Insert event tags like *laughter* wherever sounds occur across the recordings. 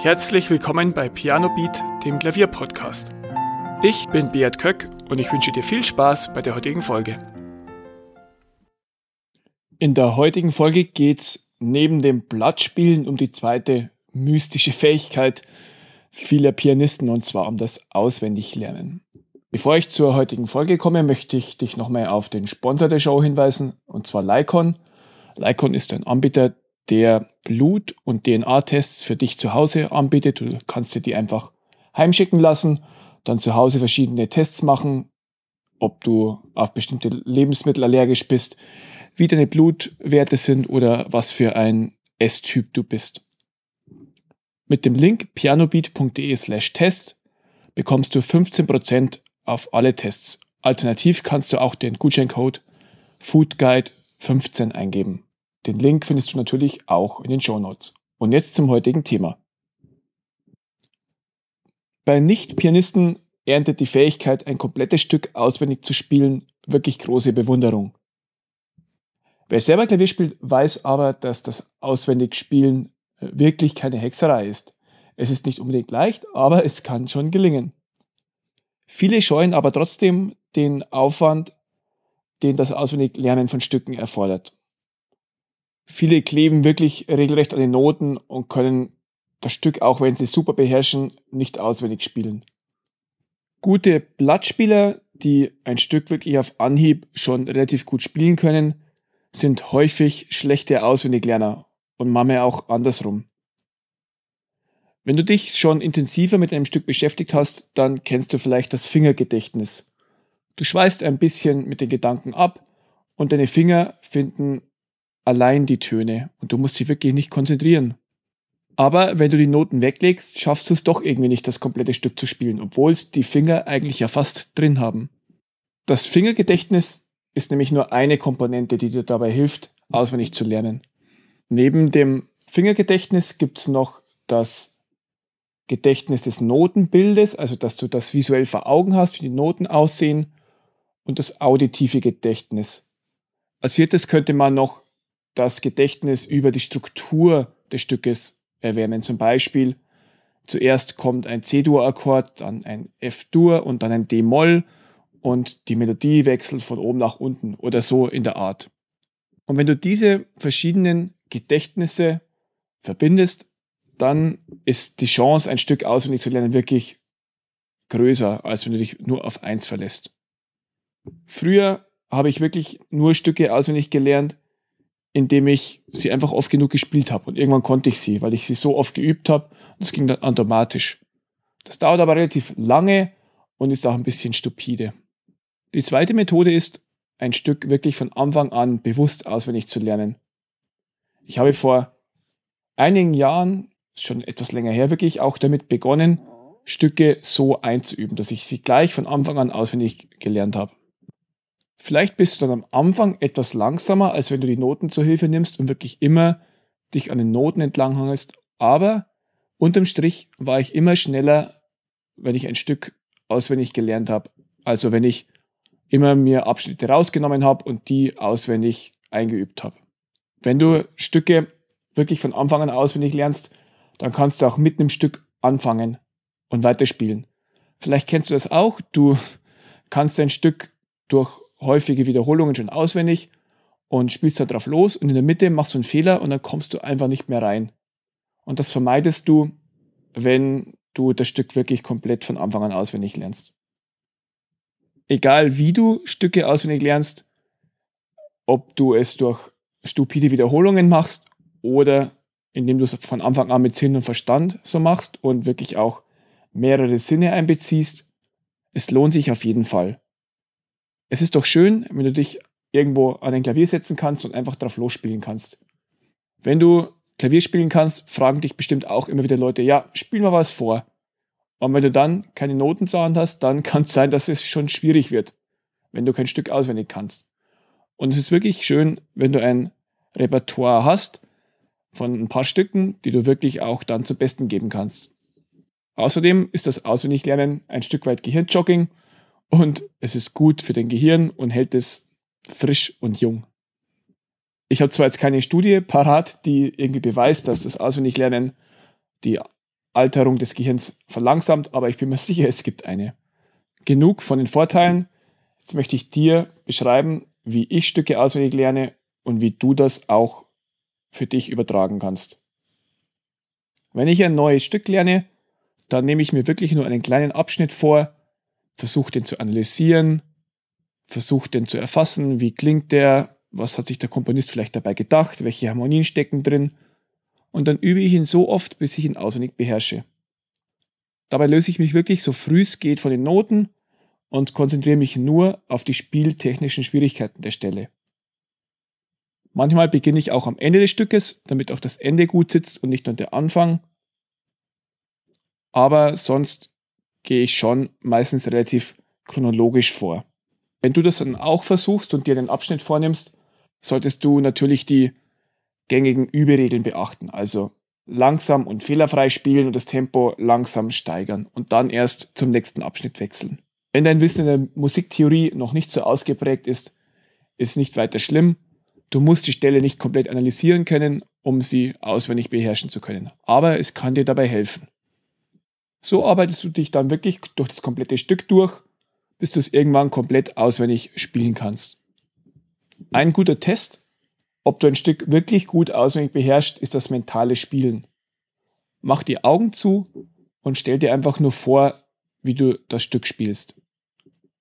Herzlich willkommen bei Piano Beat, dem Klavierpodcast. Ich bin Beat Köck und ich wünsche dir viel Spaß bei der heutigen Folge. In der heutigen Folge geht's neben dem Blattspielen um die zweite mystische Fähigkeit vieler Pianisten und zwar um das Auswendiglernen. Bevor ich zur heutigen Folge komme, möchte ich dich nochmal auf den Sponsor der Show hinweisen und zwar Lycon. Lycon ist ein Anbieter, der Blut- und DNA-Tests für dich zu Hause anbietet. Du kannst dir die einfach heimschicken lassen, dann zu Hause verschiedene Tests machen, ob du auf bestimmte Lebensmittel allergisch bist, wie deine Blutwerte sind oder was für ein S-Typ du bist. Mit dem Link pianobeat.de slash test bekommst du 15% auf alle Tests. Alternativ kannst du auch den Gutscheincode FoodGuide15 eingeben. Den Link findest du natürlich auch in den Show Notes. Und jetzt zum heutigen Thema. Bei Nicht-Pianisten erntet die Fähigkeit, ein komplettes Stück auswendig zu spielen, wirklich große Bewunderung. Wer selber Klavier spielt, weiß aber, dass das Auswendigspielen wirklich keine Hexerei ist. Es ist nicht unbedingt leicht, aber es kann schon gelingen. Viele scheuen aber trotzdem den Aufwand, den das Auswendiglernen von Stücken erfordert. Viele kleben wirklich regelrecht an den Noten und können das Stück, auch wenn sie super beherrschen, nicht auswendig spielen. Gute Blattspieler, die ein Stück wirklich auf Anhieb schon relativ gut spielen können, sind häufig schlechte Auswendiglerner und manchmal auch andersrum. Wenn du dich schon intensiver mit einem Stück beschäftigt hast, dann kennst du vielleicht das Fingergedächtnis. Du schweißt ein bisschen mit den Gedanken ab und deine Finger finden allein die Töne und du musst dich wirklich nicht konzentrieren. Aber wenn du die Noten weglegst, schaffst du es doch irgendwie nicht, das komplette Stück zu spielen, obwohl es die Finger eigentlich ja fast drin haben. Das Fingergedächtnis ist nämlich nur eine Komponente, die dir dabei hilft, auswendig zu lernen. Neben dem Fingergedächtnis gibt es noch das Gedächtnis des Notenbildes, also dass du das visuell vor Augen hast, wie die Noten aussehen, und das auditive Gedächtnis. Als viertes könnte man noch das Gedächtnis über die Struktur des Stückes erwähnen. Zum Beispiel zuerst kommt ein C-Dur-Akkord, dann ein F-Dur und dann ein D-Moll und die Melodie wechselt von oben nach unten oder so in der Art. Und wenn du diese verschiedenen Gedächtnisse verbindest, dann ist die Chance, ein Stück auswendig zu lernen, wirklich größer, als wenn du dich nur auf eins verlässt. Früher habe ich wirklich nur Stücke auswendig gelernt, indem ich sie einfach oft genug gespielt habe. Und irgendwann konnte ich sie, weil ich sie so oft geübt habe. Und es ging dann automatisch. Das dauert aber relativ lange und ist auch ein bisschen stupide. Die zweite Methode ist, ein Stück wirklich von Anfang an bewusst auswendig zu lernen. Ich habe vor einigen Jahren, schon etwas länger her wirklich, auch damit begonnen, Stücke so einzuüben, dass ich sie gleich von Anfang an auswendig gelernt habe. Vielleicht bist du dann am Anfang etwas langsamer, als wenn du die Noten zur Hilfe nimmst und wirklich immer dich an den Noten entlanghangelst. Aber unterm Strich war ich immer schneller, wenn ich ein Stück auswendig gelernt habe. Also wenn ich immer mir Abschnitte rausgenommen habe und die auswendig eingeübt habe. Wenn du Stücke wirklich von Anfang an auswendig lernst, dann kannst du auch mit einem Stück anfangen und weiterspielen. Vielleicht kennst du das auch. Du kannst ein Stück durch häufige Wiederholungen schon auswendig und spielst da drauf los und in der Mitte machst du einen Fehler und dann kommst du einfach nicht mehr rein. Und das vermeidest du, wenn du das Stück wirklich komplett von Anfang an auswendig lernst. Egal wie du Stücke auswendig lernst, ob du es durch stupide Wiederholungen machst oder indem du es von Anfang an mit Sinn und Verstand so machst und wirklich auch mehrere Sinne einbeziehst, es lohnt sich auf jeden Fall. Es ist doch schön, wenn du dich irgendwo an ein Klavier setzen kannst und einfach drauf losspielen kannst. Wenn du Klavier spielen kannst, fragen dich bestimmt auch immer wieder Leute, ja, spiel mal was vor. Und wenn du dann keine Noten zur Hand hast, dann *laughs* kann es sein, dass es schon schwierig wird, wenn du kein Stück auswendig kannst. Und es ist wirklich schön, wenn du ein Repertoire hast von ein paar Stücken, die du wirklich auch dann zum Besten geben kannst. Außerdem ist das Auswendiglernen ein Stück weit Gehirnjogging und es ist gut für dein Gehirn und hält es frisch und jung. Ich habe zwar jetzt keine Studie parat, die irgendwie beweist, dass das Auswendiglernen die Alterung des Gehirns verlangsamt, aber ich bin mir *laughs* sicher, es gibt eine. Genug von den Vorteilen. Jetzt möchte ich dir beschreiben, wie ich Stücke auswendig lerne und wie du das auch für dich übertragen kannst. Wenn ich ein neues Stück lerne, dann nehme ich mir wirklich nur einen kleinen Abschnitt vor, versuche den zu analysieren, versuche den zu erfassen, wie klingt der, was hat sich der Komponist vielleicht dabei gedacht, welche Harmonien stecken drin und dann übe ich ihn so oft, bis ich ihn auswendig beherrsche. Dabei löse ich mich wirklich so früh es geht von den Noten und konzentriere mich nur auf die spieltechnischen Schwierigkeiten der Stelle. Manchmal beginne ich auch am Ende des Stückes, damit auch das Ende gut sitzt und nicht nur der Anfang. Aber sonst gehe ich schon meistens relativ chronologisch vor. Wenn du das dann auch versuchst und dir einen Abschnitt vornimmst, solltest du natürlich die gängigen Überregeln beachten. Also langsam und fehlerfrei spielen und das Tempo langsam steigern und dann erst zum nächsten Abschnitt wechseln. Wenn dein Wissen in der Musiktheorie noch nicht so ausgeprägt ist, ist nicht weiter schlimm. Du musst die Stelle nicht komplett analysieren können, um sie auswendig beherrschen zu können. Aber es kann dir dabei helfen. So arbeitest du dich dann wirklich durch das komplette Stück durch, bis du es irgendwann komplett auswendig spielen kannst. Ein guter Test ob du ein Stück wirklich gut auswendig beherrschst, ist das mentale Spielen. Mach die Augen zu und stell dir einfach nur vor, wie du das Stück spielst.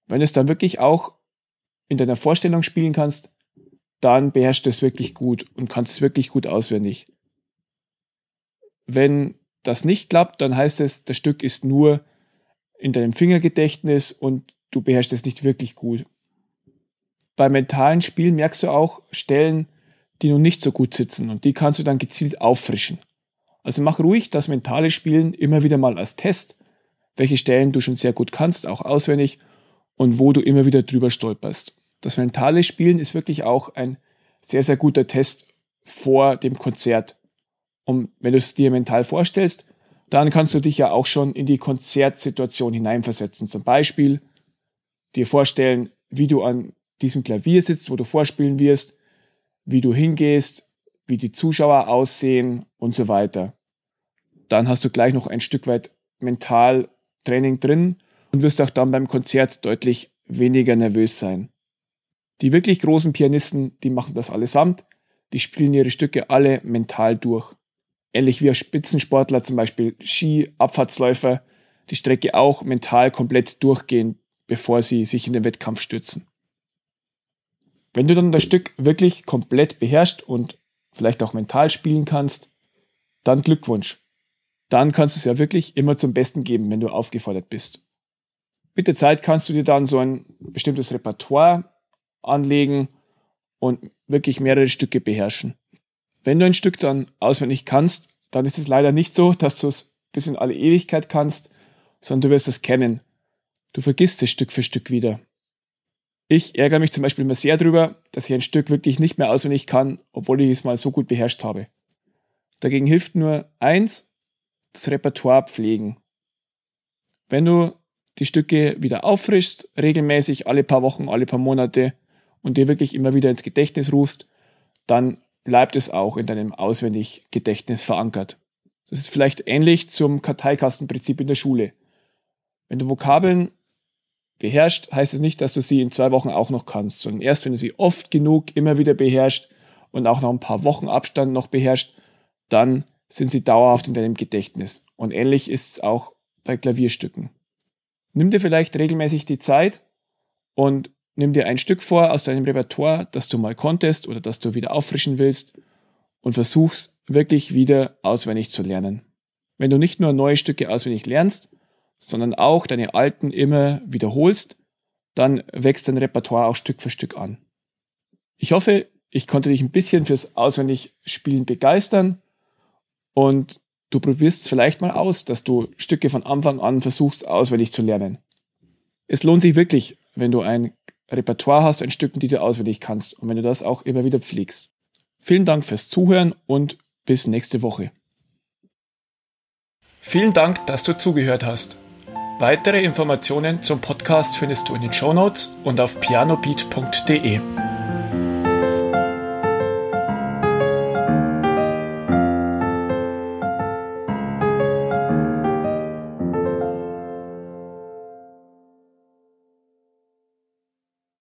Wenn du es dann wirklich auch in deiner Vorstellung spielen kannst, dann beherrschst du es wirklich gut und kannst es wirklich gut auswendig. Wenn das nicht klappt, dann heißt es, das Stück ist nur in deinem Fingergedächtnis und du beherrschst es nicht wirklich gut. Beim mentalen Spielen merkst du auch Stellen, die nun nicht so gut sitzen und die kannst du dann gezielt auffrischen. Also mach ruhig das mentale Spielen immer wieder mal als Test, welche Stellen du schon sehr gut kannst, auch auswendig und wo du immer wieder drüber stolperst. Das mentale Spielen ist wirklich auch ein sehr, sehr guter Test vor dem Konzert. Und wenn du es dir mental vorstellst, dann kannst du dich ja auch schon in die Konzertsituation hineinversetzen. Zum Beispiel dir vorstellen, wie du an diesem Klavier sitzt, wo du vorspielen wirst, wie du hingehst, wie die Zuschauer aussehen und so weiter. Dann hast du gleich noch ein Stück weit mental Training drin und wirst auch dann beim Konzert deutlich weniger nervös sein. Die wirklich großen Pianisten, die machen das allesamt, die spielen ihre Stücke alle mental durch. Ähnlich wie Spitzensportler, zum Beispiel Ski, Abfahrtsläufer, die Strecke auch mental komplett durchgehen, bevor sie sich in den Wettkampf stürzen. Wenn du dann das Stück wirklich komplett beherrschst und vielleicht auch mental spielen kannst, dann Glückwunsch. Dann kannst du es ja wirklich immer zum Besten geben, wenn du aufgefordert bist. Mit der Zeit kannst du dir dann so ein bestimmtes Repertoire anlegen und wirklich mehrere Stücke beherrschen. Wenn du ein Stück dann auswendig kannst, dann ist es leider nicht so, dass du es bis in alle Ewigkeit kannst, sondern du wirst es kennen. Du vergisst es Stück für Stück wieder. Ich ärgere mich zum Beispiel immer sehr darüber, dass ich ein Stück wirklich nicht mehr auswendig kann, obwohl ich es mal so gut beherrscht habe. Dagegen hilft nur eins, das Repertoire pflegen. Wenn du die Stücke wieder auffrischst, regelmäßig alle paar Wochen, alle paar Monate und dir wirklich immer wieder ins Gedächtnis rufst, dann bleibt es auch in deinem auswendig Gedächtnis verankert. Das ist vielleicht ähnlich zum Karteikastenprinzip in der Schule. Wenn du Vokabeln beherrscht, heißt es nicht, dass du sie in zwei Wochen auch noch kannst, sondern erst wenn du sie oft genug immer wieder beherrscht und auch noch ein paar Wochen Abstand noch beherrscht, dann sind sie dauerhaft in deinem Gedächtnis. Und ähnlich ist es auch bei Klavierstücken. Nimm dir vielleicht regelmäßig die Zeit und nimm dir ein Stück vor aus deinem Repertoire, das du mal konntest oder das du wieder auffrischen willst und versuch's wirklich wieder auswendig zu lernen. Wenn du nicht nur neue Stücke auswendig lernst, sondern auch deine alten immer wiederholst, dann wächst dein Repertoire auch Stück für Stück an. Ich hoffe, ich konnte dich ein bisschen fürs auswendig Spielen begeistern und du probierst es vielleicht mal aus, dass du Stücke von Anfang an versuchst auswendig zu lernen. Es lohnt sich wirklich, wenn du ein Repertoire hast an Stücken, die du auswendig kannst und wenn du das auch immer wieder pflegst. Vielen Dank fürs Zuhören und bis nächste Woche. Vielen Dank, dass du zugehört hast. Weitere Informationen zum Podcast findest du in den Shownotes und auf pianobeat.de.